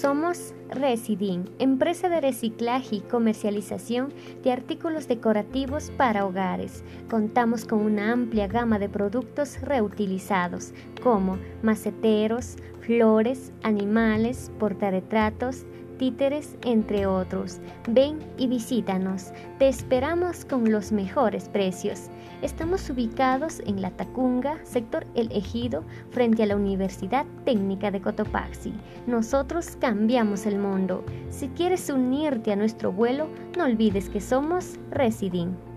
Somos Residin, empresa de reciclaje y comercialización de artículos decorativos para hogares. Contamos con una amplia gama de productos reutilizados, como maceteros, flores, animales, portarretratos, títeres, entre otros. Ven y visítanos. Te esperamos con los mejores precios. Estamos ubicados en La Tacunga, sector El Ejido, frente a la Universidad Técnica de Cotopaxi. Nosotros cambiamos el mundo. Si quieres unirte a nuestro vuelo, no olvides que somos Residing.